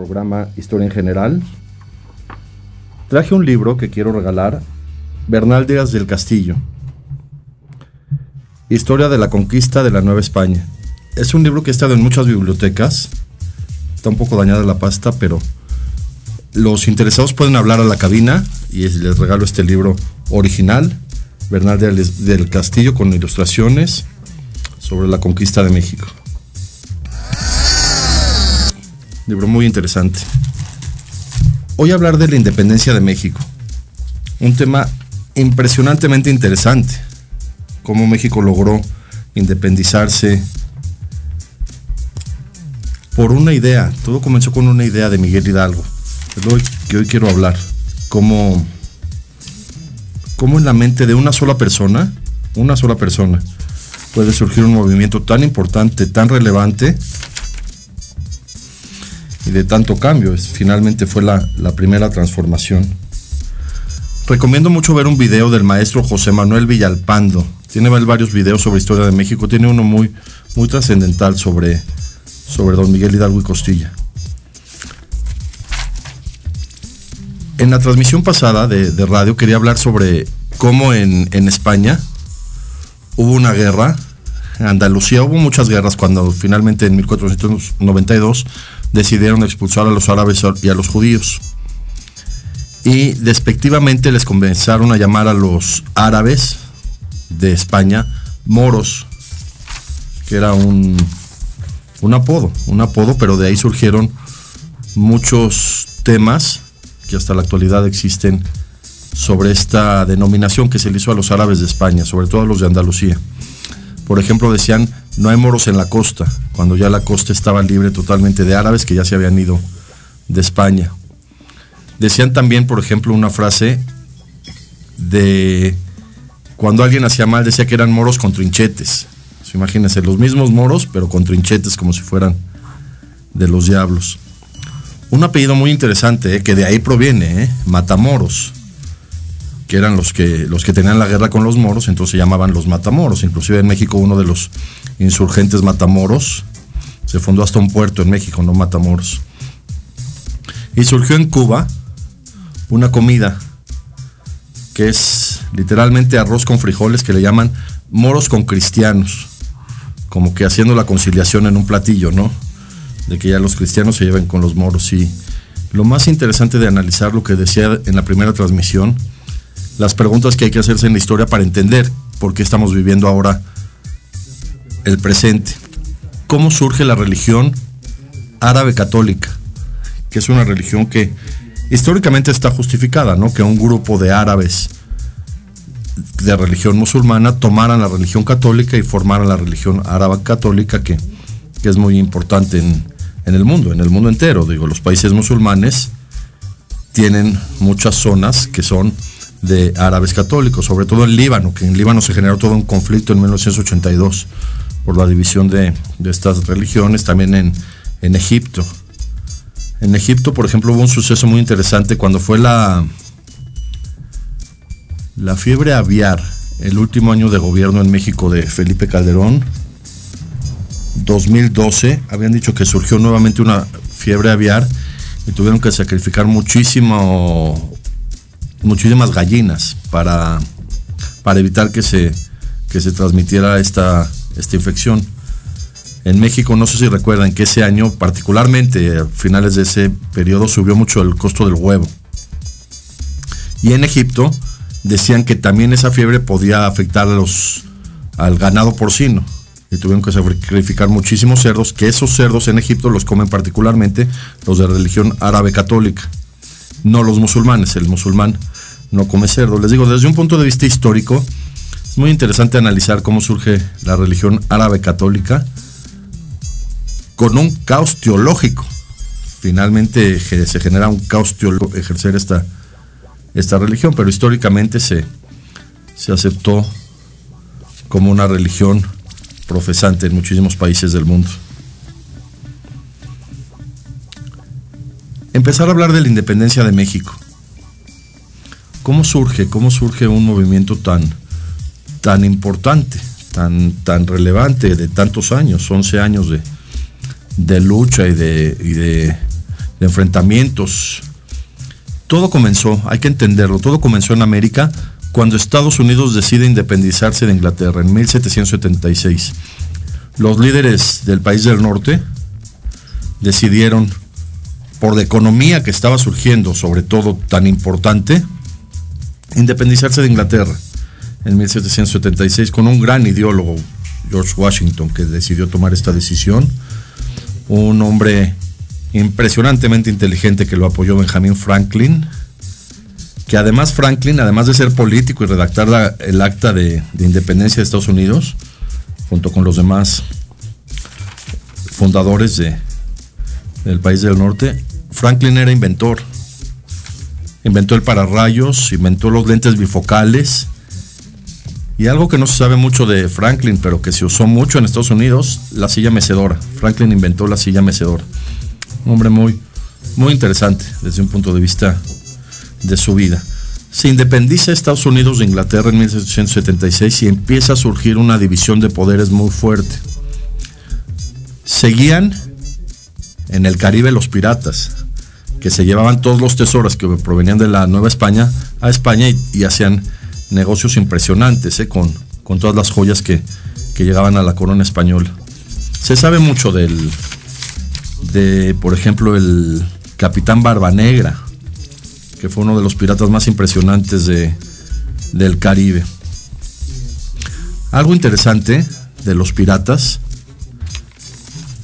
Programa Historia en General. Traje un libro que quiero regalar, Bernal Díaz del Castillo. Historia de la conquista de la Nueva España. Es un libro que ha estado en muchas bibliotecas. Está un poco dañada la pasta, pero los interesados pueden hablar a la cabina y les regalo este libro original, Bernal Díaz del Castillo, con ilustraciones sobre la conquista de México. Libro muy interesante. Hoy hablar de la independencia de México. Un tema impresionantemente interesante. Cómo México logró independizarse por una idea. Todo comenzó con una idea de Miguel Hidalgo. Es lo que hoy quiero hablar. Cómo, cómo en la mente de una sola persona, una sola persona, puede surgir un movimiento tan importante, tan relevante y de tanto cambio. Es, finalmente fue la, la, primera transformación. Recomiendo mucho ver un video del maestro José Manuel Villalpando. Tiene varios videos sobre historia de México. Tiene uno muy, muy trascendental sobre, sobre don Miguel Hidalgo y Costilla. En la transmisión pasada de, de radio quería hablar sobre cómo en, en España hubo una guerra. En Andalucía hubo muchas guerras cuando finalmente en 1492 decidieron expulsar a los árabes y a los judíos. Y despectivamente les comenzaron a llamar a los árabes de España moros, que era un, un apodo, un apodo, pero de ahí surgieron muchos temas que hasta la actualidad existen sobre esta denominación que se le hizo a los árabes de España, sobre todo a los de Andalucía. Por ejemplo, decían no hay moros en la costa, cuando ya la costa estaba libre totalmente de árabes que ya se habían ido de España. Decían también, por ejemplo, una frase de cuando alguien hacía mal, decía que eran moros con trinchetes. So, imagínense, los mismos moros, pero con trinchetes como si fueran de los diablos. Un apellido muy interesante, eh, que de ahí proviene, eh, Matamoros que eran los que, los que tenían la guerra con los moros, entonces se llamaban los matamoros. Inclusive en México uno de los insurgentes matamoros se fundó hasta un puerto en México, no Matamoros. Y surgió en Cuba una comida que es literalmente arroz con frijoles que le llaman moros con cristianos, como que haciendo la conciliación en un platillo, ¿no? De que ya los cristianos se lleven con los moros. Y lo más interesante de analizar lo que decía en la primera transmisión, las preguntas que hay que hacerse en la historia para entender por qué estamos viviendo ahora el presente. ¿Cómo surge la religión árabe católica? Que es una religión que históricamente está justificada, ¿no? Que un grupo de árabes de religión musulmana tomaran la religión católica y formaran la religión árabe católica que, es muy importante en, en el mundo, en el mundo entero. Digo, los países musulmanes tienen muchas zonas que son de árabes católicos, sobre todo en Líbano, que en Líbano se generó todo un conflicto en 1982 por la división de, estas religiones, también en, en, Egipto. En Egipto, por ejemplo, hubo un suceso muy interesante cuando fue la, la fiebre aviar, el último año de gobierno en México de Felipe Calderón, 2012, habían dicho que surgió nuevamente una fiebre aviar y tuvieron que sacrificar muchísimo muchísimas gallinas para, para evitar que se, que se transmitiera esta, esta infección. En México, no sé si recuerdan que ese año, particularmente a finales de ese periodo, subió mucho el costo del huevo. Y en Egipto decían que también esa fiebre podía afectar a los, al ganado porcino. y tuvieron que sacrificar muchísimos cerdos, que esos cerdos en Egipto los comen particularmente los de religión árabe católica, no los musulmanes, el musulmán no come cerdo. Les digo, desde un punto de vista histórico, es muy interesante analizar cómo surge la religión árabe católica con un caos teológico. Finalmente se genera un caos teológico ejercer esta, esta religión, pero históricamente se, se aceptó como una religión profesante en muchísimos países del mundo. Empezar a hablar de la independencia de México. ¿Cómo surge? ¿Cómo surge un movimiento tan, tan importante, tan, tan relevante de tantos años, 11 años de, lucha y, de, y de enfrentamientos? Todo comenzó, hay que entenderlo, todo comenzó en América cuando Estados Unidos decide independizarse de Inglaterra en 1776. Los líderes del país del norte decidieron, por la economía que estaba surgiendo, sobre todo tan importante, independizarse de Inglaterra en 1776 con un gran ideólogo, George Washington, que decidió tomar esta decisión. Un hombre impresionantemente inteligente que lo apoyó Benjamin Franklin, que además Franklin, además de ser político y redactar el acta de, independencia de Estados Unidos, junto con los demás fundadores de, del país del norte, Franklin era inventor. Inventó el pararrayos, inventó los lentes bifocales. Y algo que no se sabe mucho de Franklin, pero que se usó mucho en Estados Unidos, la silla mecedora. Franklin inventó la silla mecedora. Un hombre muy, muy interesante desde un punto de vista de su vida. Se independiza Estados Unidos de Inglaterra en 1776 y empieza a surgir una división de poderes muy fuerte. Seguían en el Caribe los piratas, que se llevaban todos los tesoros que provenían de la Nueva España a España y, hacían negocios impresionantes eh, con, con, todas las joyas que, que, llegaban a la corona española. Se sabe mucho del, de, por ejemplo, el capitán Barba Negra, que fue uno de los piratas más impresionantes de, del Caribe. Algo interesante de los piratas,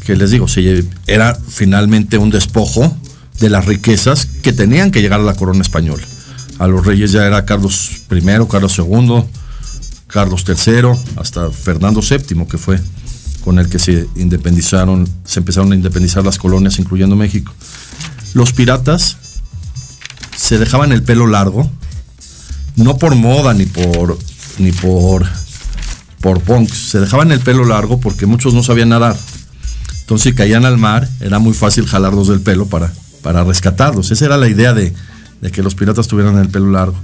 que les digo, era finalmente un despojo de las riquezas que tenían que llegar a la corona española. A los reyes ya era Carlos I, Carlos II, Carlos III, hasta Fernando VII, que fue con el que se independizaron, se empezaron a independizar las colonias, incluyendo México. Los piratas se dejaban el pelo largo, no por moda ni por ni por por punks, se dejaban el pelo largo porque muchos no sabían nadar. Entonces si caían al mar, era muy fácil jalarlos del pelo para, para rescatarlos. Esa era la idea de, de que los piratas tuvieran el pelo largo.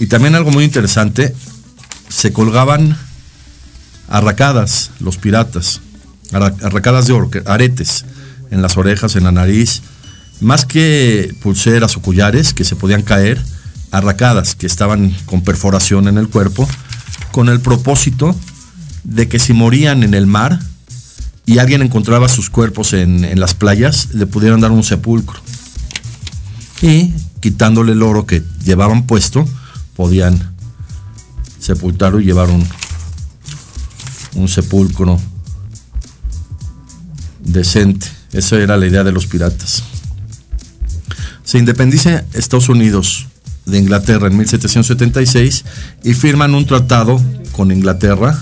Y también algo muy interesante, se colgaban arracadas los piratas, arracadas de aretes en las orejas, en la nariz, más que pulseras o collares que se podían caer, arracadas que estaban con perforación en el cuerpo, con el propósito de que si morían en el mar y alguien encontraba sus cuerpos en, las playas, le pudieran dar un sepulcro. Y quitándole el oro que llevaban puesto, podían sepultarlo y llevar un, un sepulcro decente. Esa era la idea de los piratas. Se independiza Estados Unidos de Inglaterra en 1776 y firman un tratado con Inglaterra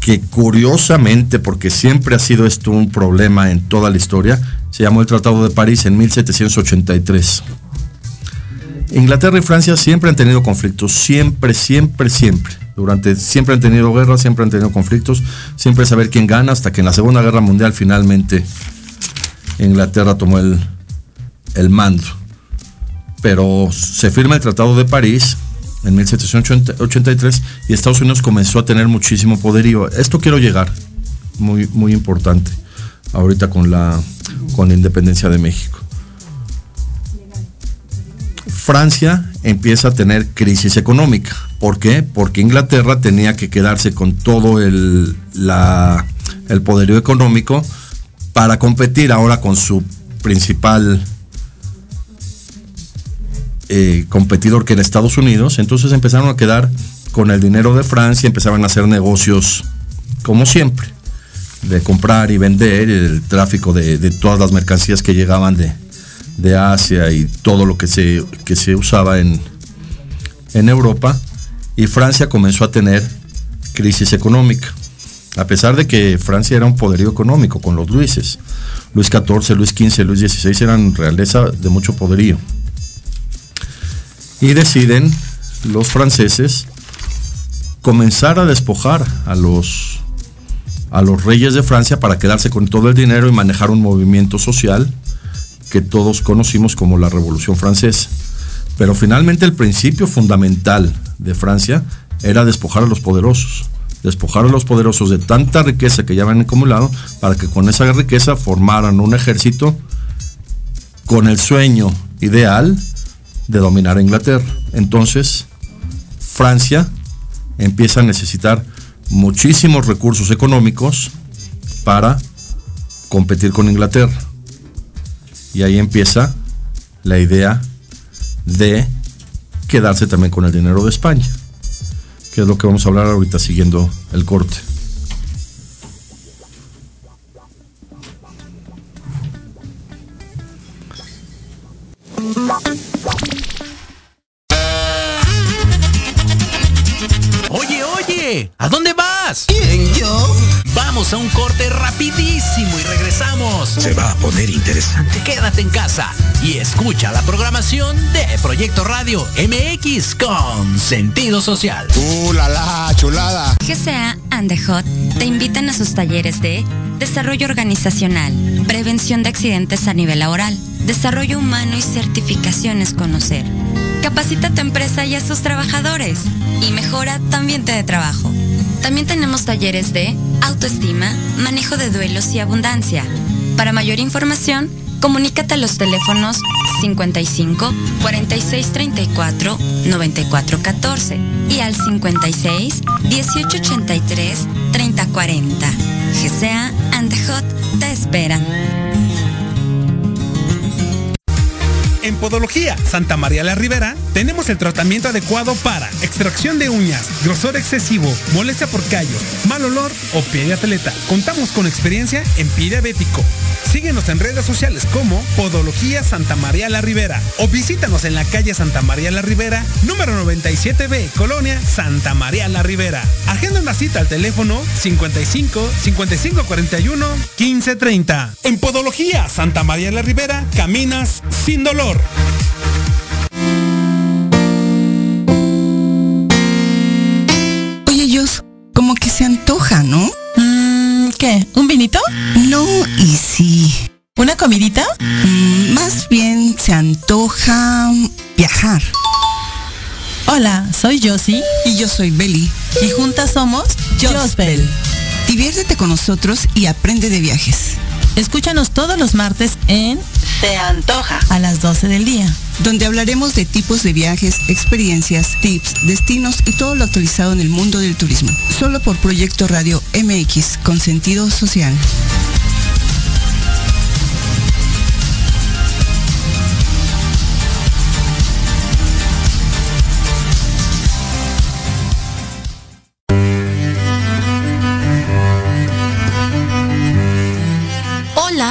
que curiosamente, porque siempre ha sido esto un problema en toda la historia, se llamó el Tratado de París en 1783. Inglaterra y Francia siempre han tenido conflictos, siempre, siempre, siempre. Durante, siempre han tenido guerras, siempre han tenido conflictos, siempre saber quién gana, hasta que en la Segunda Guerra Mundial finalmente Inglaterra tomó el, el mando. Pero se firma el Tratado de París en 1783 y Estados Unidos comenzó a tener muchísimo poderío. Esto quiero llegar, muy, muy importante, ahorita con la, con la independencia de México. Francia empieza a tener crisis económica. ¿Por qué? Porque Inglaterra tenía que quedarse con todo el, la, el poderío económico para competir ahora con su principal eh, competidor que en Estados Unidos, entonces empezaron a quedar con el dinero de Francia, empezaban a hacer negocios como siempre, de comprar y vender, el tráfico de, todas las mercancías que llegaban de, de, Asia y todo lo que se, que se usaba en, en Europa. Y Francia comenzó a tener crisis económica. A pesar de que Francia era un poderío económico con los Luises. Luis XIV, Luis XV, Luis XVI eran realeza de mucho poderío. Y deciden los franceses comenzar a despojar a los, a los reyes de Francia para quedarse con todo el dinero y manejar un movimiento social que todos conocimos como la Revolución Francesa. Pero finalmente el principio fundamental de Francia era despojar a los poderosos, despojar a los poderosos de tanta riqueza que ya habían acumulado para que con esa riqueza formaran un ejército con el sueño ideal de dominar a Inglaterra. Entonces, Francia empieza a necesitar muchísimos recursos económicos para competir con Inglaterra. Y ahí empieza la idea de quedarse también con el dinero de España, que es lo que vamos a hablar ahorita siguiendo el corte. ¿A dónde vas? ¿Quién, yo? Vamos a un corte rapidísimo y regresamos. Se va a poner interesante. Quédate en casa y escucha la programación de Proyecto Radio MX con sentido social. ¡Uh, la, la chulada! GCA and the Hot te invitan a sus talleres de desarrollo organizacional, prevención de accidentes a nivel laboral, desarrollo humano y certificaciones conocer Capacita a tu empresa y a sus trabajadores y mejora tu ambiente de trabajo. También tenemos talleres de autoestima, manejo de duelos y abundancia. Para mayor información, comunícate a los teléfonos 55 46 34 94 14 y al 56 18 83 30 40. GCA and the Hot te esperan. En Podología Santa María la Ribera tenemos el tratamiento adecuado para extracción de uñas, grosor excesivo, molestia por callos, mal olor o pie de atleta. Contamos con experiencia en pie diabético. Síguenos en redes sociales como Podología Santa María la Ribera o visítanos en la calle Santa María la Ribera, número 97B, Colonia Santa María la Ribera. Agenda una cita al teléfono 55 55 41 15 30. En Podología Santa María la Ribera caminas sin dolor. Oye, Dios, como que se antoja, ¿no? Mm, ¿Qué? ¿Un vinito? Sí. ¿Una comidita? Mm, más bien se antoja viajar. Hola, soy Josie. Y yo soy Belly. Y juntas somos Jospel. Diviértete con nosotros y aprende de viajes. Escúchanos todos los martes en Te Antoja a las 12 del día, donde hablaremos de tipos de viajes, experiencias, tips, destinos y todo lo actualizado en el mundo del turismo. Solo por Proyecto Radio MX con sentido social.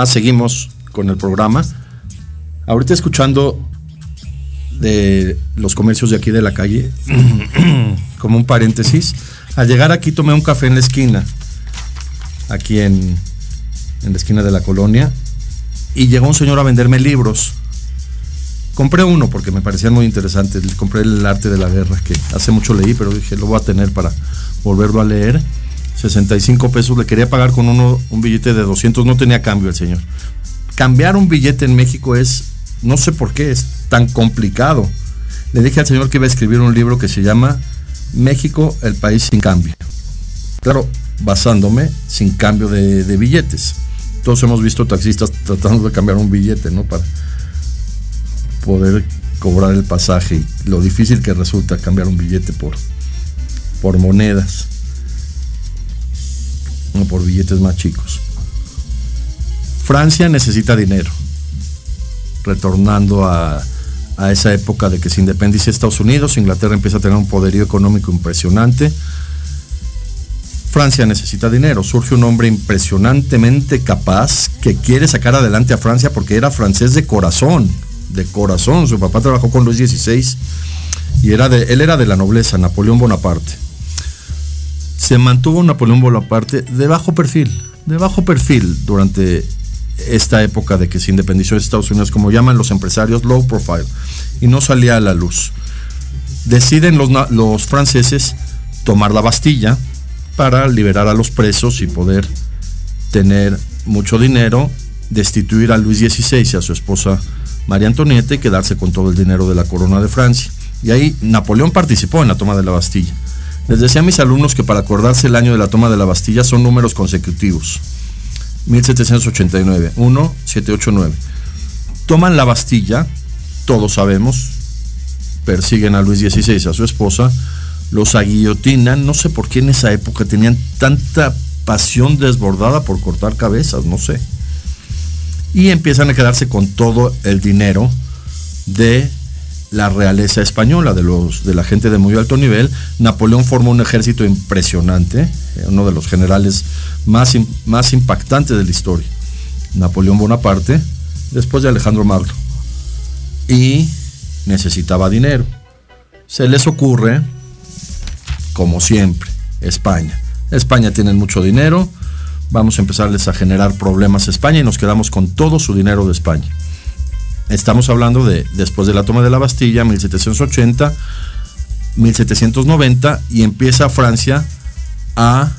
Ah, seguimos con el programa. Ahorita escuchando de los comercios de aquí de la calle, como un paréntesis, al llegar aquí tomé un café en la esquina, aquí en, en la esquina de la colonia, y llegó un señor a venderme libros. Compré uno porque me parecían muy interesantes. Compré el arte de la guerra, que hace mucho leí, pero dije, lo voy a tener para volverlo a leer. 65 pesos, le quería pagar con uno un billete de 200, no tenía cambio el señor. Cambiar un billete en México es, no sé por qué, es tan complicado. Le dije al señor que iba a escribir un libro que se llama México, el país sin cambio. Claro, basándome sin cambio de, billetes. Todos hemos visto taxistas tratando de cambiar un billete, ¿no? Para poder cobrar el pasaje y lo difícil que resulta cambiar un billete por, por monedas o por billetes más chicos. Francia necesita dinero, retornando a, a esa época de que se independiza Estados Unidos, Inglaterra empieza a tener un poderío económico impresionante. Francia necesita dinero, surge un hombre impresionantemente capaz que quiere sacar adelante a Francia porque era francés de corazón, de corazón. Su papá trabajó con Luis XVI y era de, él era de la nobleza, Napoleón Bonaparte. Se mantuvo Napoleón Bonaparte de bajo perfil, de bajo perfil durante esta época de que se independizó de Estados Unidos, como llaman los empresarios, low profile, y no salía a la luz. Deciden los, los franceses tomar la Bastilla para liberar a los presos y poder tener mucho dinero, destituir a Luis XVI y a su esposa María Antonieta y quedarse con todo el dinero de la corona de Francia. Y ahí Napoleón participó en la toma de la Bastilla. Les decía a mis alumnos que para acordarse el año de la toma de la Bastilla son números consecutivos. 1789, 1, 7, 8, 9. Toman la Bastilla, todos sabemos, persiguen a Luis XVI, a su esposa, los aguillotinan, no sé por qué en esa época tenían tanta pasión desbordada por cortar cabezas, no sé. Y empiezan a quedarse con todo el dinero de la realeza española, de, los, de la gente de muy alto nivel. Napoleón formó un ejército impresionante, uno de los generales más, más impactantes de la historia. Napoleón Bonaparte, después de Alejandro Magno. Y necesitaba dinero. Se les ocurre, como siempre, España. España tiene mucho dinero, vamos a empezarles a generar problemas a España y nos quedamos con todo su dinero de España. Estamos hablando de después de la toma de la Bastilla, 1780, 1790, y empieza Francia a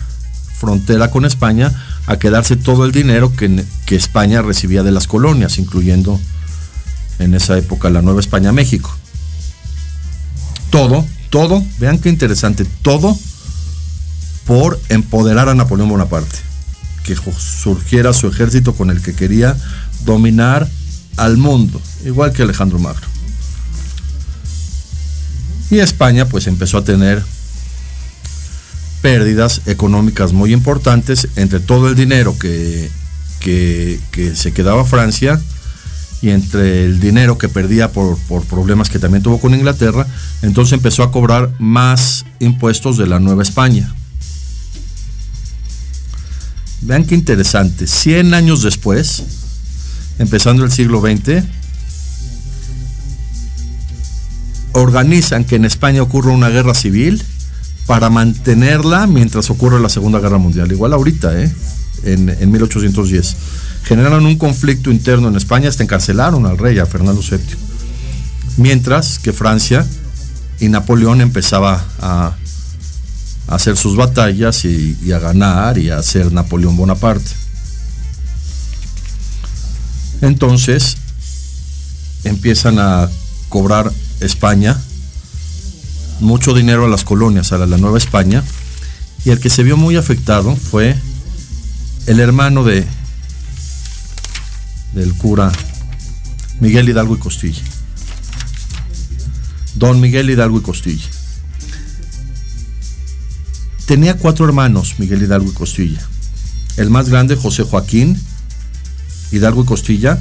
frontera con España a quedarse todo el dinero que, España recibía de las colonias, incluyendo en esa época la Nueva España México. Todo, todo, vean qué interesante, todo por empoderar a Napoleón Bonaparte, que surgiera su ejército con el que quería dominar al mundo, igual que Alejandro Magno. Y España pues empezó a tener pérdidas económicas muy importantes entre todo el dinero que, que, se quedaba Francia y entre el dinero que perdía por, por, problemas que también tuvo con Inglaterra, entonces empezó a cobrar más impuestos de la Nueva España. Vean qué interesante, 100 años después, empezando el siglo XX, organizan que en España ocurra una guerra civil para mantenerla mientras ocurre la Segunda Guerra Mundial. Igual ahorita, ¿eh? en, en 1810. Generaron un conflicto interno en España, hasta encarcelaron al rey, a Fernando VII. Mientras que Francia y Napoleón empezaba a, a hacer sus batallas y, y, a ganar y a ser Napoleón Bonaparte. Entonces empiezan a cobrar España mucho dinero a las colonias, a la, Nueva España, y el que se vio muy afectado fue el hermano de del cura Miguel Hidalgo y Costilla. Don Miguel Hidalgo y Costilla. Tenía cuatro hermanos, Miguel Hidalgo y Costilla. El más grande, José Joaquín Hidalgo y Costilla,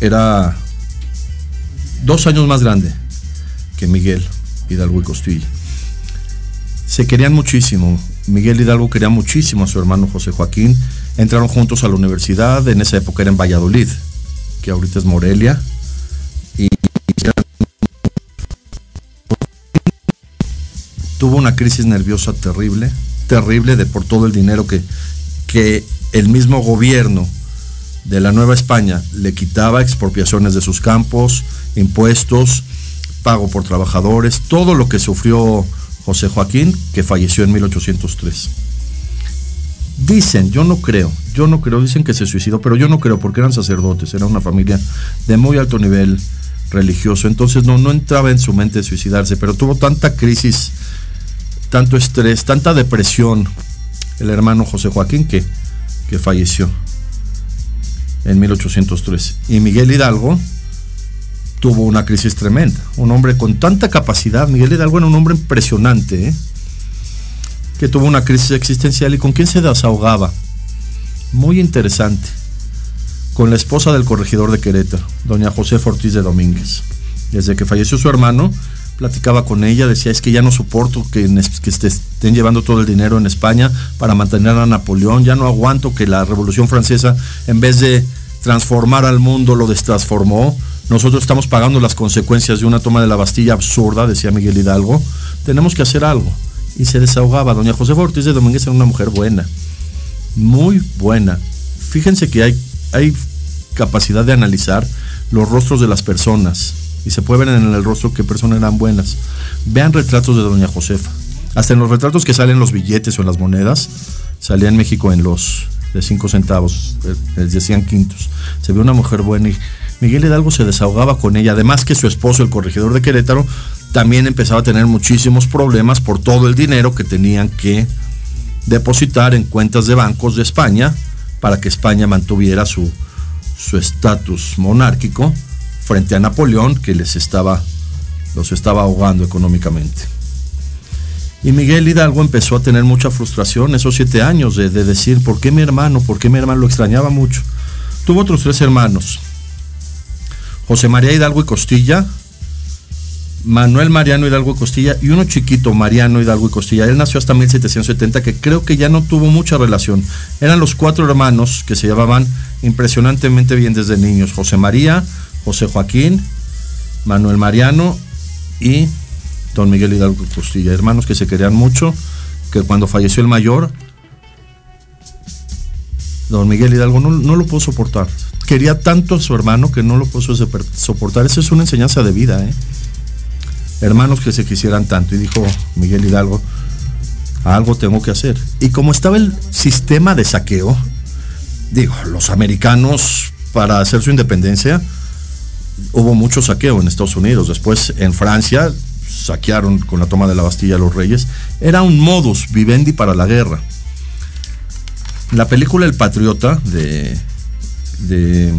era dos años más grande que Miguel Hidalgo y Costilla. Se querían muchísimo. Miguel Hidalgo quería muchísimo a su hermano José Joaquín. Entraron juntos a la universidad, en esa época era en Valladolid, que ahorita es Morelia. Y tuvo una crisis nerviosa terrible, terrible de por todo el dinero que, que el mismo gobierno de la Nueva España le quitaba expropiaciones de sus campos, impuestos, pago por trabajadores, todo lo que sufrió José Joaquín, que falleció en 1803. Dicen, yo no creo, yo no creo, dicen que se suicidó, pero yo no creo porque eran sacerdotes, era una familia de muy alto nivel religioso, entonces no, no entraba en su mente suicidarse, pero tuvo tanta crisis, tanto estrés, tanta depresión, el hermano José Joaquín que, que falleció en 1803. Y Miguel Hidalgo tuvo una crisis tremenda, un hombre con tanta capacidad, Miguel Hidalgo era un hombre impresionante, ¿eh? que tuvo una crisis existencial y con quién se desahogaba. Muy interesante. Con la esposa del corregidor de Querétaro, doña José Ortiz de Domínguez. Desde que falleció su hermano, platicaba con ella, decía, es que ya no soporto que, que estén llevando todo el dinero en España para mantener a Napoleón, ya no aguanto que la Revolución Francesa, en vez de transformar al mundo, lo destransformó. Nosotros estamos pagando las consecuencias de una toma de la Bastilla absurda, decía Miguel Hidalgo. Tenemos que hacer algo y se desahogaba. Doña José Ortiz de Domínguez era una mujer buena, muy buena. Fíjense que hay, hay capacidad de analizar los rostros de las personas y se puede ver en el rostro qué personas eran buenas. Vean retratos de Doña Josefa. Hasta en los retratos que salen en los billetes o en las monedas, salía en México en los de 5 centavos, eh, les decían quintos. Se ve una mujer buena y Miguel Hidalgo se desahogaba con ella. Además que su esposo, el corregidor de Querétaro, también empezaba a tener muchísimos problemas por todo el dinero que tenían que depositar en cuentas de bancos de España para que España mantuviera su estatus monárquico frente a Napoleón que les estaba los estaba ahogando económicamente. Y Miguel Hidalgo empezó a tener mucha frustración esos siete años de, de, decir, ¿por qué mi hermano? ¿Por qué mi hermano? Lo extrañaba mucho. Tuvo otros tres hermanos. José María Hidalgo y Costilla, Manuel Mariano Hidalgo y Costilla y uno chiquito, Mariano Hidalgo y Costilla. Él nació hasta 1770, que creo que ya no tuvo mucha relación. Eran los cuatro hermanos que se llevaban impresionantemente bien desde niños. José María, José Joaquín, Manuel Mariano y don Miguel Hidalgo Costilla. Hermanos que se querían mucho, que cuando falleció el mayor, don Miguel Hidalgo no, no lo pudo soportar. Quería tanto a su hermano que no lo pudo soportar. Esa es una enseñanza de vida, ¿eh? hermanos que se quisieran tanto. Y dijo Miguel Hidalgo, algo tengo que hacer. Y como estaba el sistema de saqueo, digo, los americanos para hacer su independencia, hubo mucho saqueo en Estados Unidos. Después en Francia saquearon con la toma de la Bastilla a los reyes. Era un modus vivendi para la guerra. La película El Patriota de, de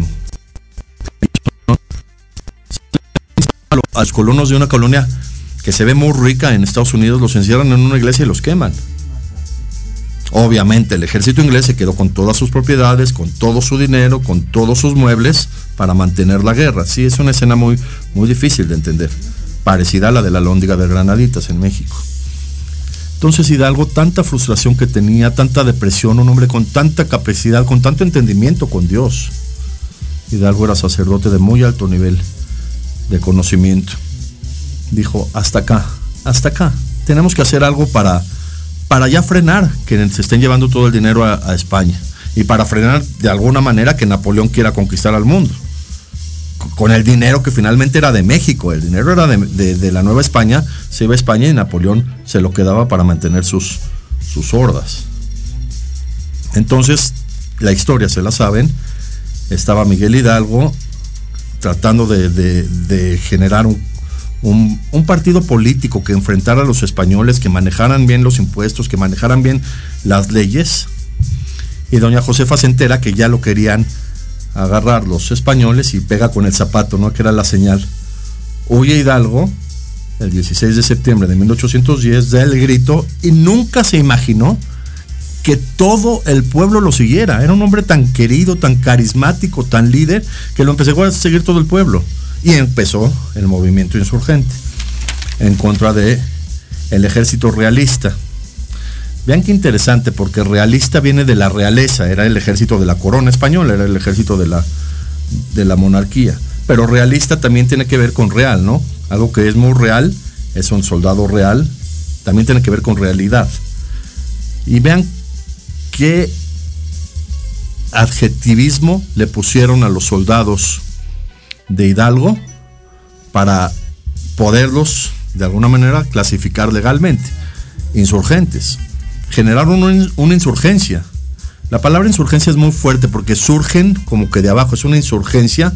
a los colonos de una colonia que se ve muy rica en Estados Unidos, los encierran en una iglesia y los queman. Obviamente el ejército inglés se quedó con todas sus propiedades, con todo su dinero, con todos sus muebles para mantener la guerra. Sí, es una escena muy, muy difícil de entender, parecida a la de la lóndiga de Granaditas en México. Entonces Hidalgo, tanta frustración que tenía, tanta depresión, un hombre con tanta capacidad, con tanto entendimiento con Dios. Hidalgo era sacerdote de muy alto nivel de conocimiento. Dijo, hasta acá, hasta acá. Tenemos que hacer algo para, para ya frenar que se estén llevando todo el dinero a, España. Y para frenar de alguna manera que Napoleón quiera conquistar al mundo. Con el dinero que finalmente era de México, el dinero era de, la Nueva España, se iba a España y Napoleón se lo quedaba para mantener sus, sus hordas. Entonces, la historia se la saben, estaba Miguel Hidalgo tratando de, generar un, partido político que enfrentara a los españoles, que manejaran bien los impuestos, que manejaran bien las leyes. Y doña Josefa se entera que ya lo querían agarrar los españoles y pega con el zapato, ¿no? Que era la señal. Huye Hidalgo, el 16 de septiembre de 1810, da el grito y nunca se imaginó que todo el pueblo lo siguiera. Era un hombre tan querido, tan carismático, tan líder, que lo empezó a seguir todo el pueblo. Y empezó el movimiento insurgente en contra de el ejército realista. Vean qué interesante, porque realista viene de la realeza, era el ejército de la corona española, era el ejército de la, de la monarquía. Pero realista también tiene que ver con real, ¿no? Algo que es muy real, es un soldado real, también tiene que ver con realidad. Y vean qué adjetivismo le pusieron a los soldados de Hidalgo para poderlos de alguna manera clasificar legalmente. Insurgentes. Generaron una insurgencia La palabra insurgencia es muy fuerte porque surgen como que de abajo, es una insurgencia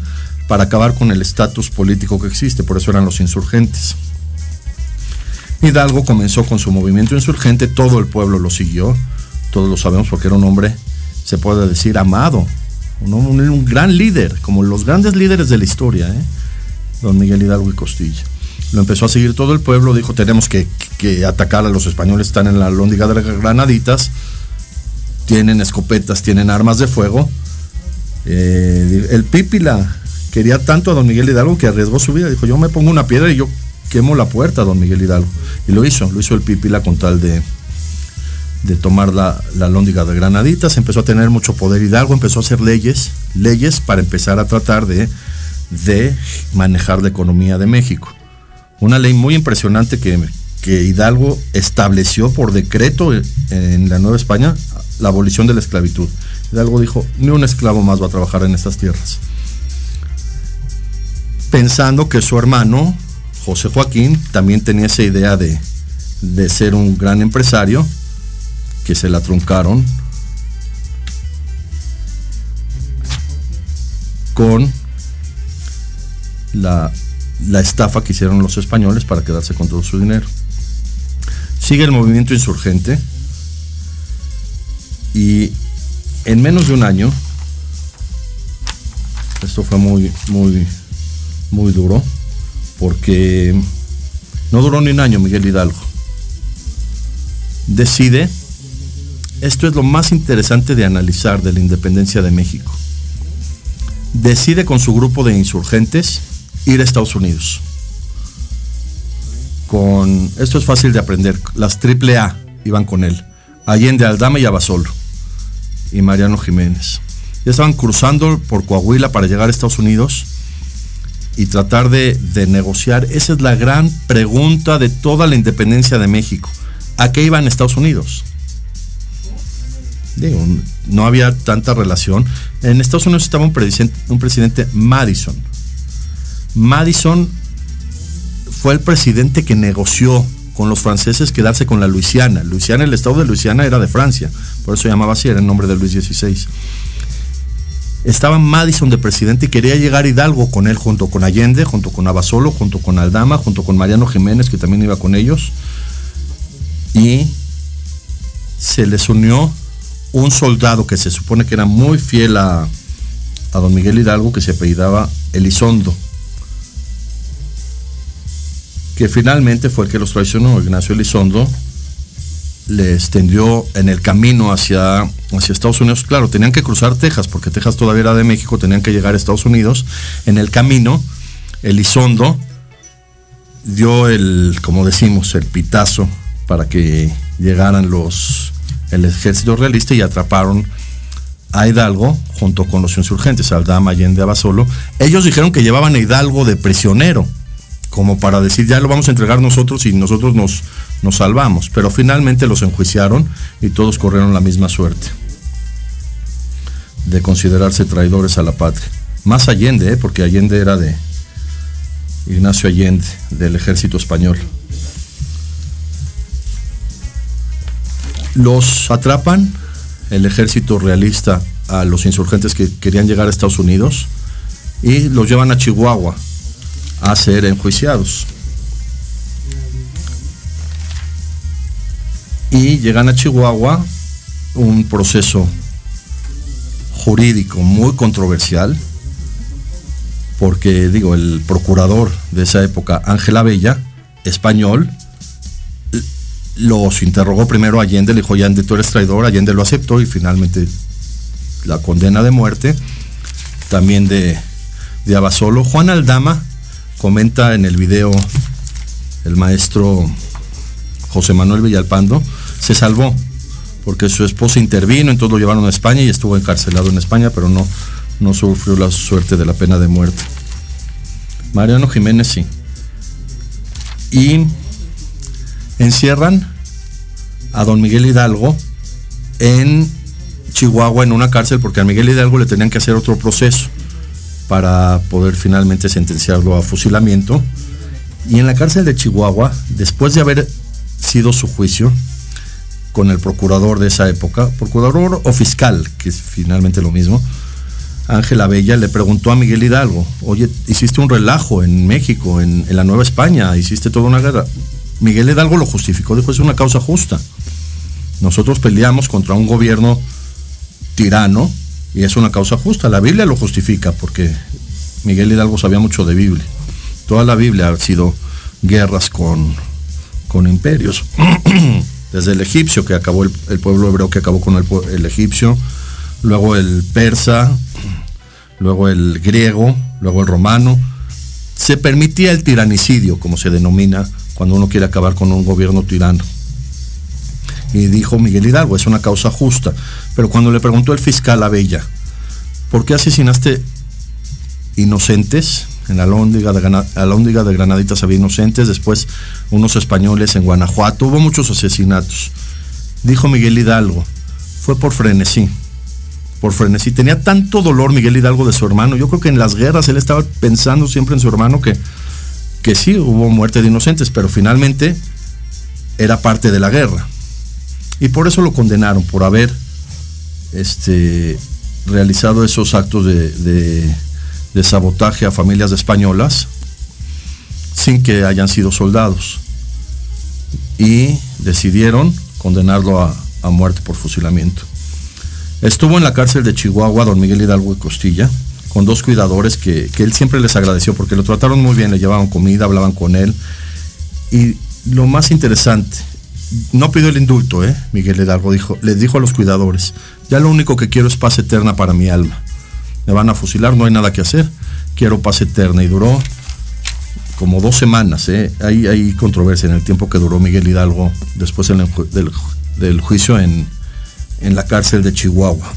para acabar con el estatus político que existe, por eso eran los insurgentes. Hidalgo comenzó con su movimiento insurgente, todo el pueblo lo siguió, todos lo sabemos porque era un hombre, se puede decir, amado, un, un gran líder, como los grandes líderes de la historia, ¿eh? don Miguel Hidalgo y Costilla. Lo empezó a seguir todo el pueblo, dijo, tenemos que, atacar a los españoles, están en la lóndiga de las granaditas, tienen escopetas, tienen armas de fuego. Eh, el Pípila quería tanto a don Miguel Hidalgo que arriesgó su vida. Dijo, yo me pongo una piedra y yo quemo la puerta a don Miguel Hidalgo. Y lo hizo, lo hizo el Pípila con tal de, de tomar la, la lóndiga de Granaditas. Empezó a tener mucho poder Hidalgo, empezó a hacer leyes, leyes para empezar a tratar de, de manejar la economía de México. Una ley muy impresionante que, que Hidalgo estableció por decreto en la Nueva España la abolición de la esclavitud. Hidalgo dijo, ni un esclavo más va a trabajar en estas tierras. Pensando que su hermano, José Joaquín, también tenía esa idea de, de ser un gran empresario, que se la truncaron con la, la estafa que hicieron los españoles para quedarse con todo su dinero. Sigue el movimiento insurgente y en menos de un año, esto fue muy, muy, muy duro, porque no duró ni un año Miguel Hidalgo. Decide, esto es lo más interesante de analizar de la independencia de México, decide con su grupo de insurgentes ir a Estados Unidos. Con, esto es fácil de aprender, las triple A iban con él, Allende, Aldama y Abasolo y Mariano Jiménez. Ya estaban cruzando por Coahuila para llegar a Estados Unidos y tratar de, negociar. Esa es la gran pregunta de toda la independencia de México. ¿A qué iban Estados Unidos? No había tanta relación. En Estados Unidos estaba un presidente Madison. Madison fue el presidente que negoció con los franceses quedarse con la Luisiana. Luisiana, el estado de Luisiana era de Francia, por eso llamaba así, era el nombre de Luis XVI. Estaba Madison de presidente y quería llegar Hidalgo con él, junto con Allende, junto con Abasolo, junto con Aldama, junto con Mariano Jiménez, que también iba con ellos. Y se les unió un soldado que se supone que era muy fiel a, a don Miguel Hidalgo, que se apellidaba Elizondo que finalmente fue el que los traicionó, Ignacio Elizondo, le extendió en el camino hacia, hacia Estados Unidos. Claro, tenían que cruzar Texas, porque Texas todavía era de México, tenían que llegar a Estados Unidos. En el camino, Elizondo dio el, como decimos, el pitazo para que llegaran los, el ejército realista y atraparon a Hidalgo junto con los insurgentes, Aldama, Allende, Abasolo. Ellos dijeron que llevaban a Hidalgo de prisionero como para decir ya lo vamos a entregar nosotros y nosotros nos, nos salvamos. Pero finalmente los enjuiciaron y todos corrieron la misma suerte de considerarse traidores a la patria. Más Allende, ¿eh? porque Allende era de Ignacio Allende, del ejército español. Los atrapan el ejército realista a los insurgentes que querían llegar a Estados Unidos y los llevan a Chihuahua a ser enjuiciados. Y llegan a Chihuahua un proceso jurídico muy controversial, porque digo, el procurador de esa época, Ángela Bella, español, los interrogó primero a Allende, le dijo, Allende, tú eres traidor, Allende lo aceptó y finalmente la condena de muerte, también de, de Abasolo. Juan Aldama comenta en el video el maestro José Manuel Villalpando, se salvó porque su esposa intervino, entonces lo llevaron a España y estuvo encarcelado en España, pero no, no sufrió la suerte de la pena de muerte. Mariano Jiménez sí. Y encierran a don Miguel Hidalgo en Chihuahua en una cárcel porque a Miguel Hidalgo le tenían que hacer otro proceso para poder finalmente sentenciarlo a fusilamiento. Y en la cárcel de Chihuahua, después de haber sido su juicio, con el procurador de esa época, procurador o fiscal, que es finalmente lo mismo, Ángela Bella le preguntó a Miguel Hidalgo, oye, hiciste un relajo en México, en, la Nueva España, hiciste toda una guerra. Miguel Hidalgo lo justificó, dijo, es una causa justa. Nosotros peleamos contra un gobierno tirano y es una causa justa. La Biblia lo justifica porque Miguel Hidalgo sabía mucho de Biblia. Toda la Biblia ha sido guerras con, con imperios. Desde el egipcio, que acabó el, el pueblo hebreo, que acabó con el, el egipcio, luego el persa, luego el griego, luego el romano. Se permitía el tiranicidio, como se denomina cuando uno quiere acabar con un gobierno tirano. Y dijo Miguel Hidalgo, es una causa justa. Pero cuando le preguntó el fiscal a Bella, ¿por qué asesinaste inocentes? En la Alhóndiga de, de Granaditas había inocentes, después unos españoles en Guanajuato, hubo muchos asesinatos. Dijo Miguel Hidalgo, fue por frenesí por frenesí. Tenía tanto dolor Miguel Hidalgo de su hermano. Yo creo que en las guerras él estaba pensando siempre en su hermano que, que sí, hubo muerte de inocentes, pero finalmente era parte de la guerra. Y por eso lo condenaron, por haber este, realizado esos actos de, sabotaje a familias españolas sin que hayan sido soldados. Y decidieron condenarlo a, a muerte por fusilamiento. Estuvo en la cárcel de Chihuahua, don Miguel Hidalgo y Costilla, con dos cuidadores que, que, él siempre les agradeció porque lo trataron muy bien, le llevaban comida, hablaban con él. Y lo más interesante, no pidió el indulto, ¿eh? Miguel Hidalgo dijo, les dijo a los cuidadores, ya lo único que quiero es paz eterna para mi alma. Me van a fusilar, no hay nada que hacer, quiero paz eterna. Y duró como dos semanas, ¿eh? Hay, hay controversia en el tiempo que duró Miguel Hidalgo después del, del, juicio en, en la cárcel de Chihuahua.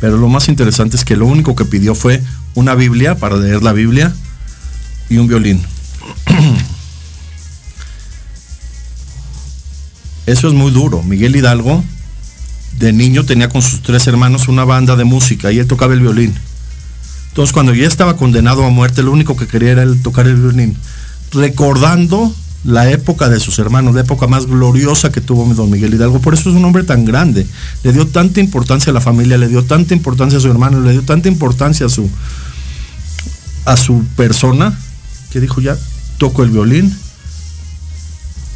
Pero lo más interesante es que lo único que pidió fue una Biblia para leer la Biblia y un violín. Eso es muy duro. Miguel Hidalgo, de niño, tenía con sus tres hermanos una banda de música y él tocaba el violín. Entonces, cuando ya estaba condenado a muerte, lo único que quería era el tocar el violín, recordando la época de sus hermanos, la época más gloriosa que tuvo don Miguel Hidalgo. Por eso es un hombre tan grande. Le dio tanta importancia a la familia, le dio tanta importancia a su hermano, le dio tanta importancia a su, a su persona, que dijo ya, toco el violín,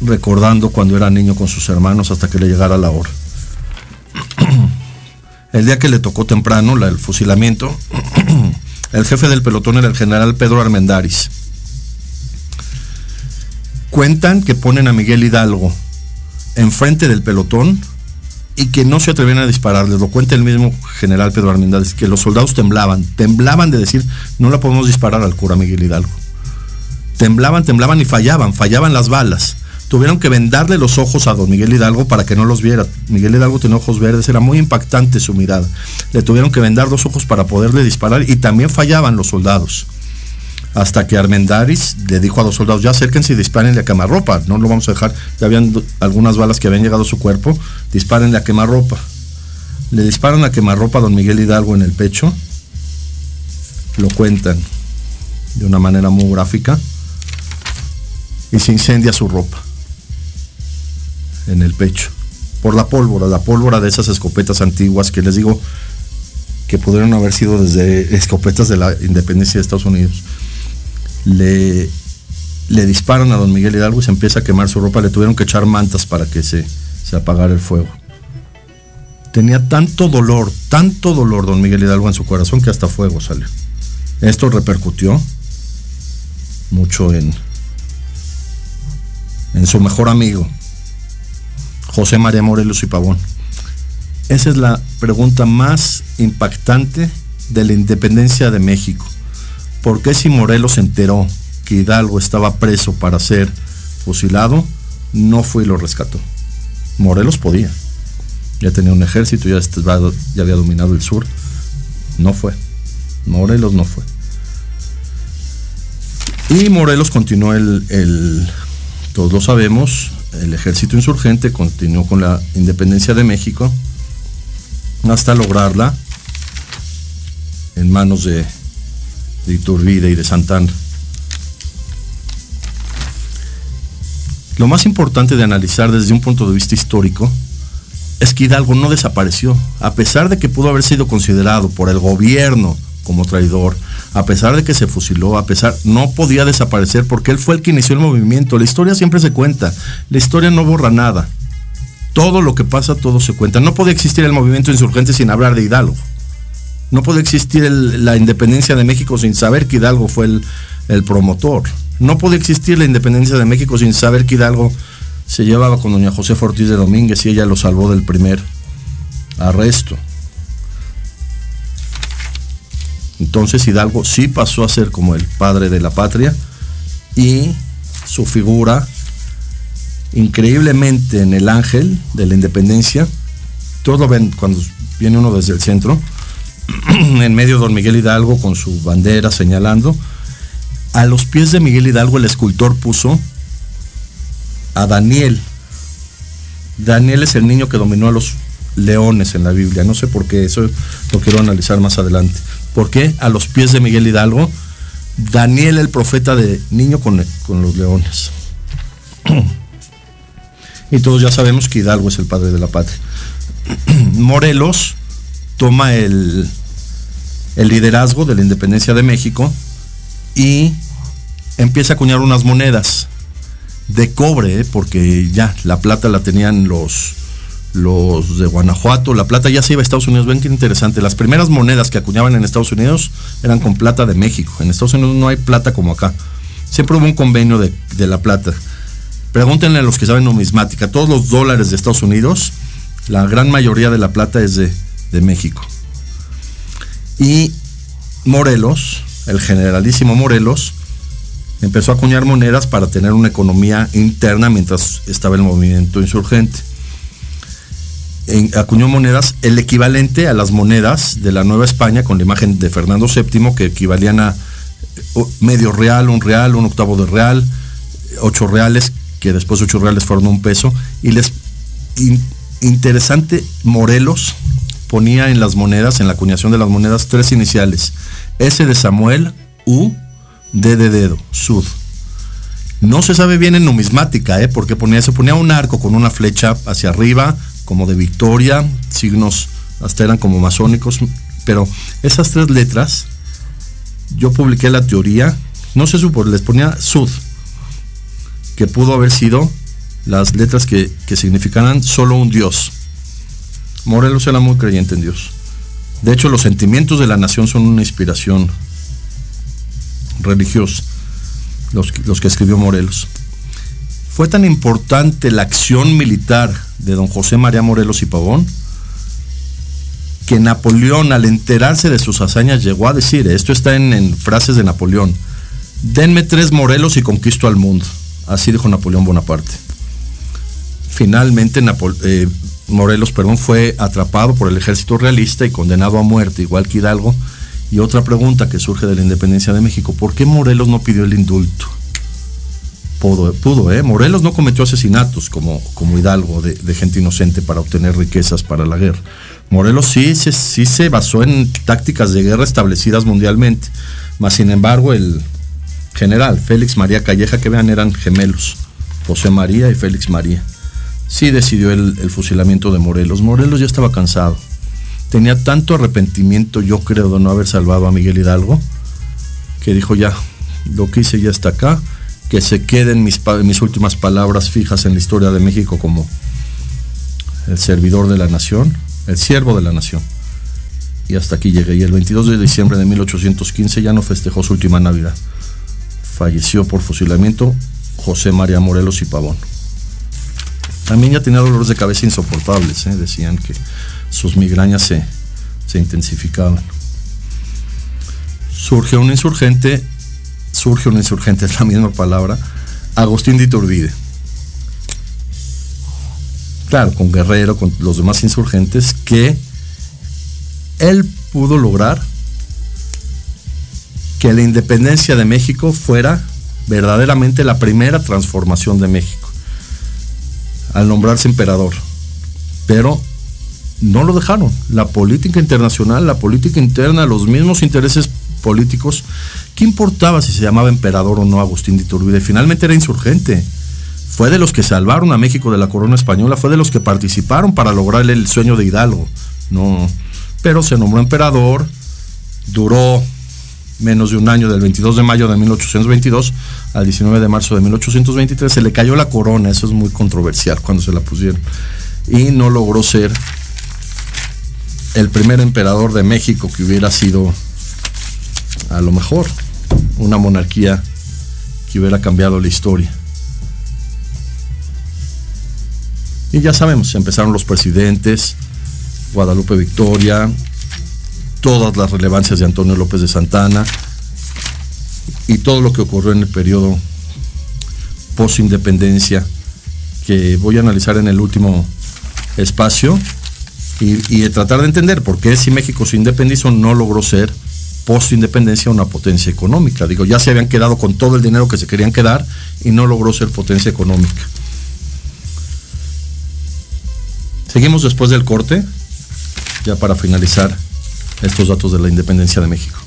recordando cuando era niño con sus hermanos hasta que le llegara la hora. El día que le tocó temprano el fusilamiento, el jefe del pelotón era el general Pedro Armendáriz cuentan que ponen a Miguel Hidalgo enfrente del pelotón y que no se atrevían a dispararle. Lo cuenta el mismo general Pedro Armendáriz, que los soldados temblaban, temblaban de decir, no la podemos disparar al cura Miguel Hidalgo. Temblaban, temblaban y fallaban, fallaban las balas. Tuvieron que vendarle los ojos a don Miguel Hidalgo para que no los viera. Miguel Hidalgo tenía ojos verdes, era muy impactante su mirada. Le tuvieron que vendar los ojos para poderle disparar y también fallaban los soldados hasta que Armendaris le dijo a los soldados, ya acérquense y dispárenle a quemarropa, no lo vamos a dejar, ya habían algunas balas que habían llegado a su cuerpo, dispárenle a quemarropa. Le disparan a quemarropa a don Miguel Hidalgo en el pecho, lo cuentan de una manera muy gráfica, y se incendia su ropa en el pecho, por la pólvora, la pólvora de esas escopetas antiguas que les digo que pudieron haber sido desde escopetas de la independencia de Estados Unidos le, le disparan a don Miguel Hidalgo y se empieza a quemar su ropa, le tuvieron que echar mantas para que se, se apagara el fuego. Tenía tanto dolor, tanto dolor don Miguel Hidalgo en su corazón que hasta fuego salió. Esto repercutió mucho en, en su mejor amigo, José María Morelos y Pavón. Esa es la pregunta más impactante de la independencia de México. ¿Por qué si Morelos se enteró que Hidalgo estaba preso para ser fusilado, no fue y lo rescató? Morelos podía. Ya tenía un ejército, ya, ya había dominado el sur. No fue. Morelos no fue. Y Morelos continuó el, el, todos lo sabemos, el ejército insurgente continuó con la independencia de México hasta lograrla en manos de de Iturbide y de Santana. Lo más importante de analizar desde un punto de vista histórico es que Hidalgo no desapareció, a pesar de que pudo haber sido considerado por el gobierno como traidor, a pesar de que se fusiló, a pesar, no podía desaparecer porque él fue el que inició el movimiento. La historia siempre se cuenta, la historia no borra nada. Todo lo que pasa, todo se cuenta. No puede existir el movimiento insurgente sin hablar de Hidalgo. No puede existir la independencia de México sin saber que Hidalgo fue el, promotor. No puede existir la independencia de México sin saber que Hidalgo se llevaba con doña José Ortiz de Domínguez y ella lo salvó del primer arresto. Entonces Hidalgo sí pasó a ser como el padre de la patria y su figura increíblemente en el ángel de la independencia, todos lo ven cuando viene uno desde el centro, en medio de don Miguel Hidalgo con su bandera señalando, a los pies de Miguel Hidalgo el escultor puso a Daniel. Daniel es el niño que dominó a los leones en la Biblia. No sé por qué, eso lo quiero analizar más adelante. ¿Por qué a los pies de Miguel Hidalgo? Daniel el profeta de niño con, con los leones. y todos ya sabemos que Hidalgo es el padre de la patria. Morelos toma el, el liderazgo de la independencia de México y empieza a acuñar unas monedas de cobre, ¿eh? porque ya la plata la tenían los, los de Guanajuato, la plata ya se iba a Estados Unidos, ven qué interesante, las primeras monedas que acuñaban en Estados Unidos eran con plata de México, en Estados Unidos no hay plata como acá, siempre hubo un convenio de, la plata. Pregúntenle a los que saben numismática, todos los dólares de Estados Unidos, la gran mayoría de la plata es de, de México. Y Morelos, el generalísimo Morelos, empezó a acuñar monedas para tener una economía interna mientras estaba el movimiento insurgente. Acuñó monedas el equivalente a las monedas de la Nueva España con la imagen de Fernando VII que equivalían a medio real, un real, un octavo de real, ocho reales, que después ocho reales fueron un peso. Y les interesante, Morelos ponía en las monedas, en la acuñación de las monedas, tres iniciales. S de Samuel, U, D de dedo, Sud. No se sabe bien en numismática, ¿eh? porque ponía, se ponía un arco con una flecha hacia arriba, como de victoria, signos hasta eran como masónicos, pero esas tres letras, yo publiqué la teoría, no se supo, les ponía Sud, que pudo haber sido las letras que, que significaran solo un Dios. Morelos era muy creyente en Dios. De hecho, los sentimientos de la nación son una inspiración religiosa, los, los que escribió Morelos. Fue tan importante la acción militar de don José María Morelos y Pavón que Napoleón, al enterarse de sus hazañas, llegó a decir, esto está en, frases de Napoleón, denme tres Morelos y conquisto al mundo. Así dijo Napoleón Bonaparte. Finalmente, eh, Morelos perdón, fue atrapado por el ejército realista y condenado a muerte, igual que Hidalgo. Y otra pregunta que surge de la independencia de México, ¿por qué Morelos no pidió el indulto? Pudo, pudo ¿eh? Morelos no cometió asesinatos como, como Hidalgo de, gente inocente para obtener riquezas para la guerra. Morelos sí, sí, se basó en tácticas de guerra establecidas mundialmente. Mas sin embargo, el general Félix María Calleja, que vean, eran gemelos. José María y Félix María sí decidió el, fusilamiento de Morelos. Morelos ya estaba cansado. Tenía tanto arrepentimiento, yo creo, de no haber salvado a Miguel Hidalgo, que dijo ya, lo que hice ya está acá, que se queden mis, mis últimas palabras fijas en la historia de México como el servidor de la nación, el siervo de la nación. Y hasta aquí llegué. Y el 22 de diciembre de 1815 ya no festejó su última Navidad. Falleció por fusilamiento José María Morelos y Pavón. También ya tenía dolores de cabeza insoportables, ¿eh? decían que sus migrañas se, se intensificaban. Surge un insurgente, surge un insurgente, es la misma palabra, Agustín de Iturbide. Claro, con Guerrero, con los demás insurgentes, que él pudo lograr que la independencia de México fuera verdaderamente la primera transformación de México al nombrarse emperador. Pero no lo dejaron. La política internacional, la política interna, los mismos intereses políticos, ¿qué importaba si se llamaba emperador o no Agustín de Iturbide? Finalmente era insurgente. fue de los que salvaron a México de la corona española, fue de los que participaron para lograr el sueño de Hidalgo. No, pero se nombró emperador, duró menos de un año, del 22 de mayo de 1822 al 19 de marzo de 1823, se le cayó la corona, eso es muy controversial cuando se la pusieron, y no logró ser el primer emperador de México que hubiera sido, a lo mejor, una monarquía que hubiera cambiado la historia. Y ya sabemos, empezaron los presidentes, Guadalupe Victoria, todas las relevancias de Antonio López de Santana y todo lo que ocurrió en el periodo post-independencia que voy a analizar en el último espacio y, tratar de entender por qué si México se independizó no logró ser post-independencia una potencia económica. Digo, ya se habían quedado con todo el dinero que se querían quedar y no logró ser potencia económica. Seguimos después del corte, ya para finalizar estos datos de la independencia de México.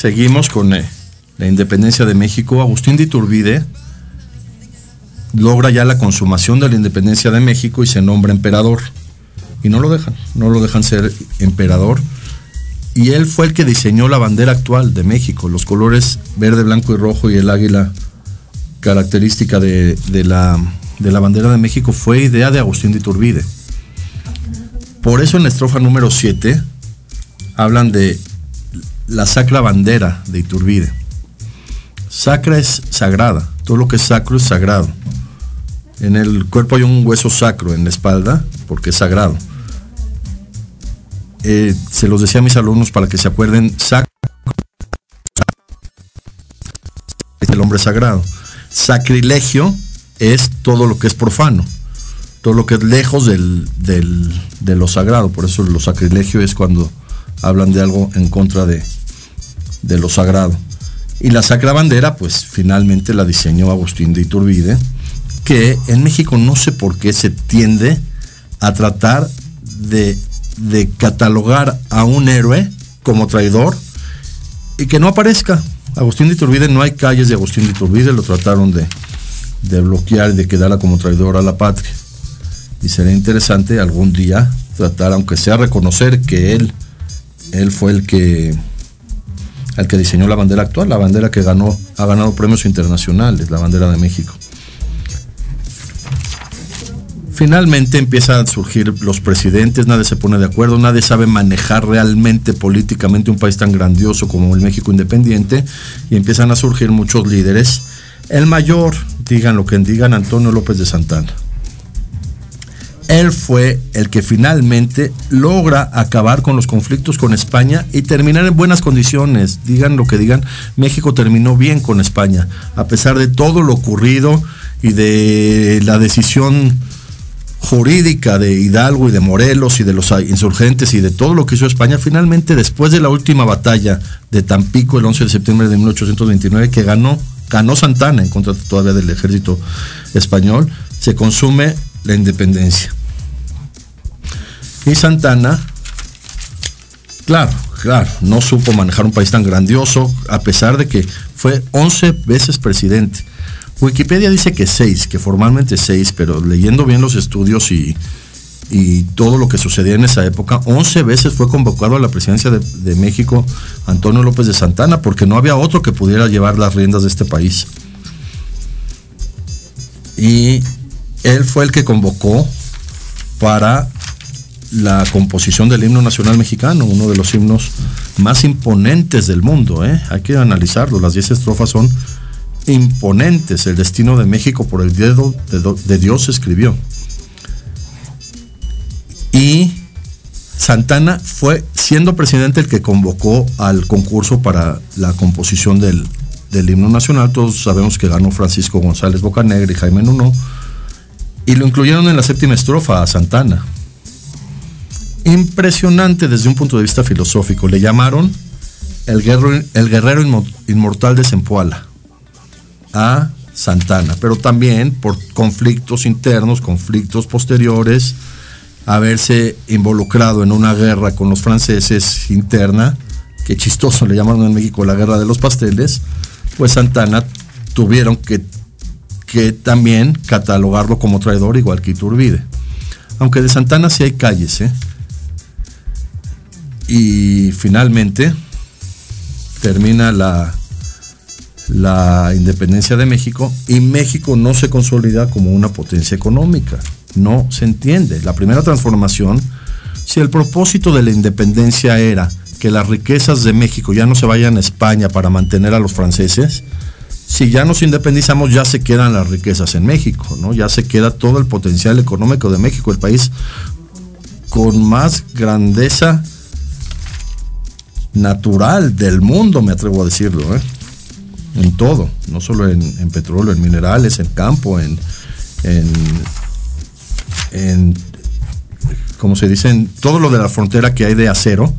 Seguimos con eh, la independencia de México. Agustín de Iturbide logra ya la consumación de la independencia de México y se nombra emperador. Y no lo dejan, no lo dejan ser emperador. Y él fue el que diseñó la bandera actual de México, los colores verde, blanco y rojo y el águila característica de, la, de la bandera de México fue idea de Agustín de Iturbide. Por eso en la estrofa número 7 hablan de la sacra bandera de Iturbide. Sacra es sagrada, todo lo que es sacro es sagrado. En el cuerpo hay un hueso sacro en la espalda porque es sagrado. Eh, se los decía a mis alumnos para que se acuerden, sacro es el hombre sagrado. Sacrilegio es todo lo que es profano, todo lo que es lejos del, del, de lo sagrado. Por eso lo sacrilegio es cuando hablan de algo en contra de, de lo sagrado. Y la sacra bandera, pues finalmente la diseñó Agustín de Iturbide, que en México no sé por qué se tiende a tratar de, catalogar a un héroe como traidor y que no aparezca. Agustín de Iturbide, no hay calles de Agustín de Iturbide, lo trataron de, de bloquear y de quedar como traidor a la patria. Y sería interesante algún día tratar, aunque sea reconocer que él, él fue el que, el que diseñó la bandera actual, la bandera que ganó, ha ganado premios internacionales, la bandera de México. Finalmente empiezan a surgir los presidentes, nadie se pone de acuerdo, nadie sabe manejar realmente políticamente un país tan grandioso como el México independiente y empiezan a surgir muchos líderes. El mayor, digan lo que digan, Antonio López de Santana. Él fue el que finalmente logra acabar con los conflictos con España y terminar en buenas condiciones. Digan lo que digan, México terminó bien con España, a pesar de todo lo ocurrido y de la decisión jurídica de Hidalgo y de Morelos y de los insurgentes y de todo lo que hizo España, finalmente después de la última batalla de Tampico el 11 de septiembre de 1829 que ganó, ganó Santana en contra todavía del ejército español, se consume la independencia. Y Santana, claro, claro, no supo manejar un país tan grandioso, a pesar de que fue 11 veces presidente. Wikipedia dice que seis, que formalmente seis, pero leyendo bien los estudios y, y todo lo que sucedía en esa época, 11 veces fue convocado a la presidencia de, de, México Antonio López de Santana, porque no había otro que pudiera llevar las riendas de este país. Y él fue el que convocó para la composición del himno nacional mexicano, uno de los himnos más imponentes del mundo. ¿eh? Hay que analizarlo, las 10 estrofas son imponentes. El destino de México por el dedo de, Dios escribió. Y Santana fue, siendo presidente, el que convocó al concurso para la composición del, del himno nacional. Todos sabemos que ganó Francisco González Bocanegra y Jaime Nuno. Y lo incluyeron en la séptima estrofa a Santana. Impresionante desde un punto de vista filosófico. Le llamaron el guerrero, el guerrero inmortal de Zempoala a Santana, pero también por conflictos internos, conflictos posteriores, haberse involucrado en una guerra con los franceses interna, que chistoso le llamaron en México la guerra de los pasteles, pues Santana tuvieron que, que también catalogarlo como traidor igual que Iturbide. Aunque de Santana sí hay calles, ¿eh? Y finalmente termina la, la independencia de México y México no se consolida como una potencia económica. No se entiende. La primera transformación, si el propósito de la independencia era que las riquezas de México ya no se vayan a España para mantener a los franceses, si ya nos independizamos ya se quedan las riquezas en México, ¿no? Ya se queda todo el potencial económico de México, el país con más grandeza natural del mundo, me atrevo a decirlo, ¿eh? en todo, no solo en, petróleo, en minerales, en campo, en, en, como se dice, en todo lo de la frontera que hay de acero.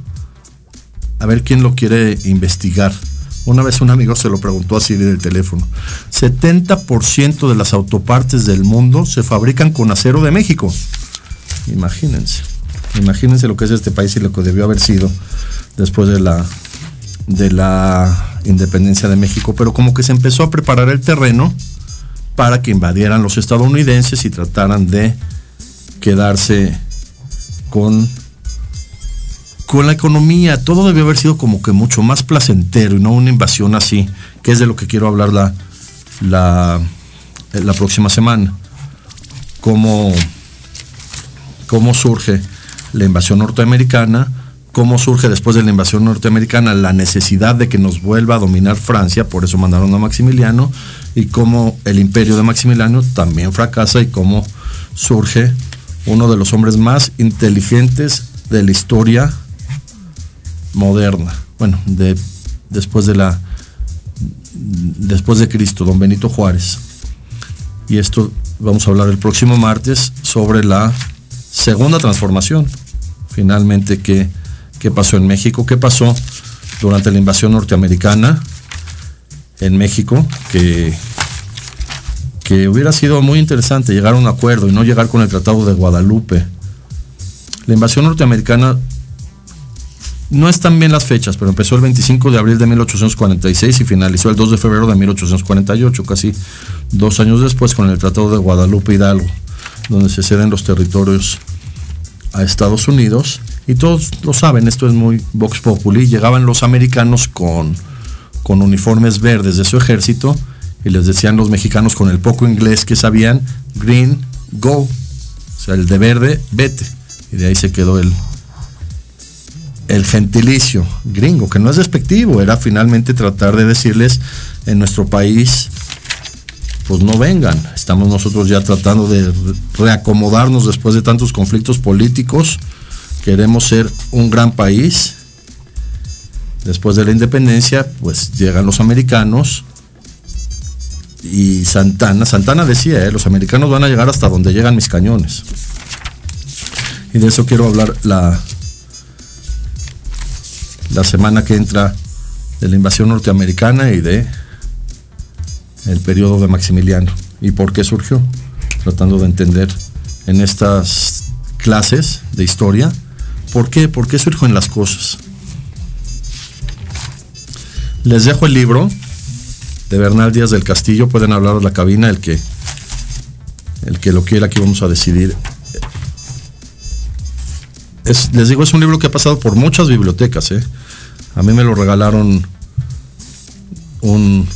A ver quién lo quiere investigar. Una vez un amigo se lo preguntó así del teléfono. 70% de las autopartes del mundo se fabrican con acero de México. Imagínense. Imagínense lo que es este país y lo que debió haber sido después de la de la independencia de México, pero como que se empezó a preparar el terreno para que invadieran los estadounidenses y trataran de quedarse con con la economía, todo debió haber sido como que mucho más placentero y no una invasión así, que es de lo que quiero hablar la, la, la próxima semana. Cómo, cómo surge la invasión norteamericana, cómo surge después de la invasión norteamericana la necesidad de que nos vuelva a dominar Francia, por eso mandaron a Maximiliano, y cómo el imperio de Maximiliano también fracasa y cómo surge uno de los hombres más inteligentes de la historia moderna. Bueno, de, después de la después de Cristo, don Benito Juárez. Y esto vamos a hablar el próximo martes sobre la segunda transformación. Finalmente, ¿qué, qué pasó en México? ¿Qué pasó durante la invasión norteamericana en México? Que, que hubiera sido muy interesante llegar a un acuerdo y no llegar con el Tratado de Guadalupe. La invasión norteamericana no están bien las fechas, pero empezó el 25 de abril de 1846 y finalizó el 2 de febrero de 1848, casi dos años después con el Tratado de Guadalupe Hidalgo, donde se ceden los territorios a Estados Unidos. Y todos lo saben, esto es muy Vox Populi, llegaban los americanos con, con uniformes verdes de su ejército y les decían los mexicanos con el poco inglés que sabían, green, go, o sea, el de verde, vete. Y de ahí se quedó el, el gentilicio gringo, que no es despectivo, era finalmente tratar de decirles en nuestro país, pues no vengan, estamos nosotros ya tratando de reacomodarnos después de tantos conflictos políticos, queremos ser un gran país, después de la independencia, pues llegan los americanos y Santana, Santana decía, ¿eh? los americanos van a llegar hasta donde llegan mis cañones. Y de eso quiero hablar la, la semana que entra de la invasión norteamericana y de el periodo de Maximiliano y por qué surgió, tratando de entender en estas clases de historia por qué, por qué surgen las cosas. Les dejo el libro de Bernal Díaz del Castillo, pueden hablar a la cabina, el que el que lo quiera, aquí vamos a decidir. Es, les digo, es un libro que ha pasado por muchas bibliotecas. ¿eh? A mí me lo regalaron un,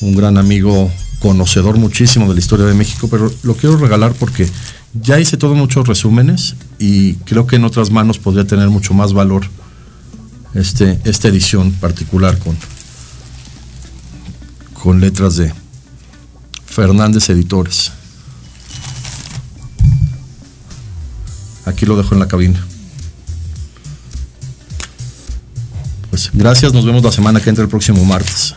un gran amigo conocedor muchísimo de la historia de México, pero lo quiero regalar porque ya hice todos muchos resúmenes y creo que en otras manos podría tener mucho más valor este, esta edición particular con, con letras de Fernández Editores. Aquí lo dejo en la cabina. Pues gracias, nos vemos la semana que entra el próximo martes.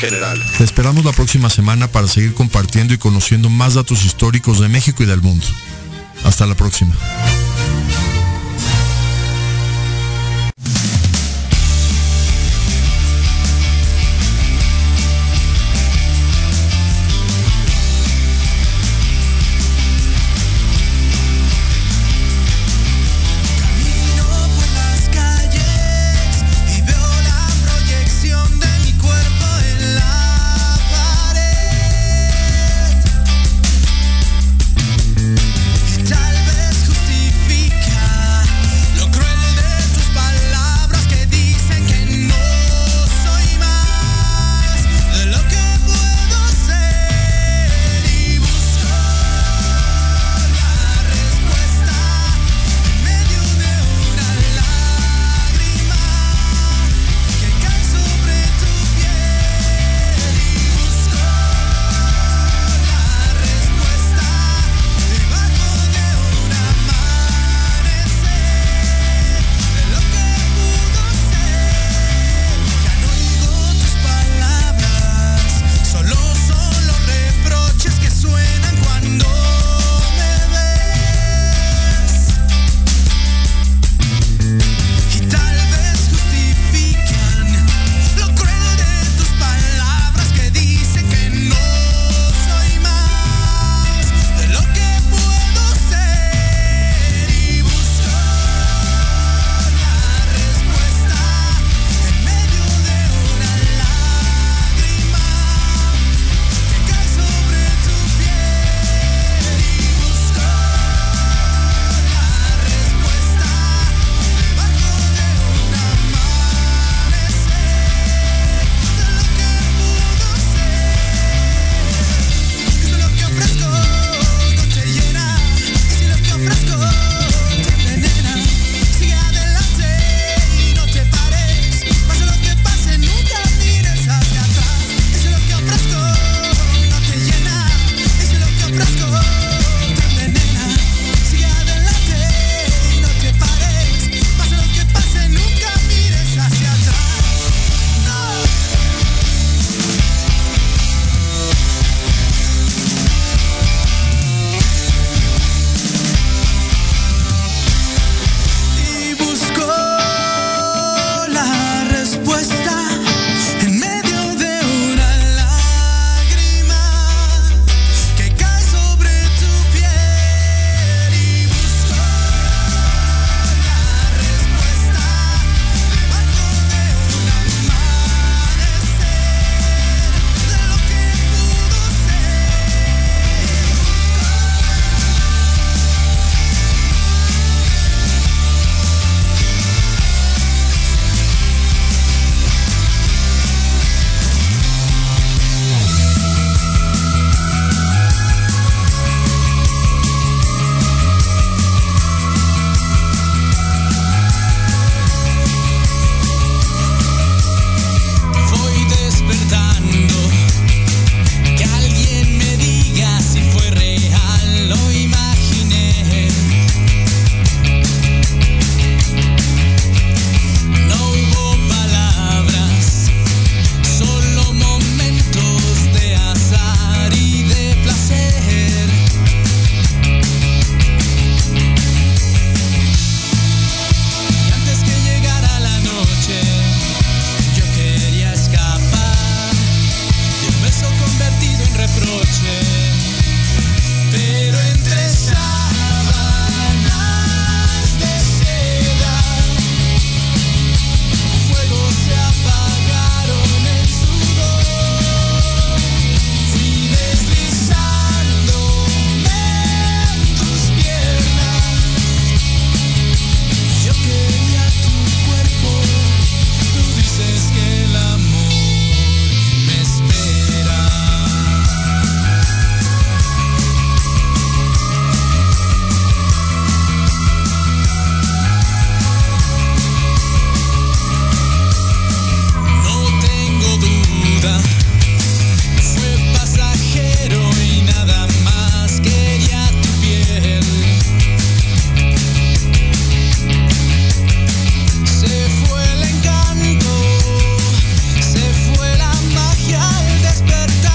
General. Te esperamos la próxima semana para seguir compartiendo y conociendo más datos históricos de México y del mundo. Hasta la próxima.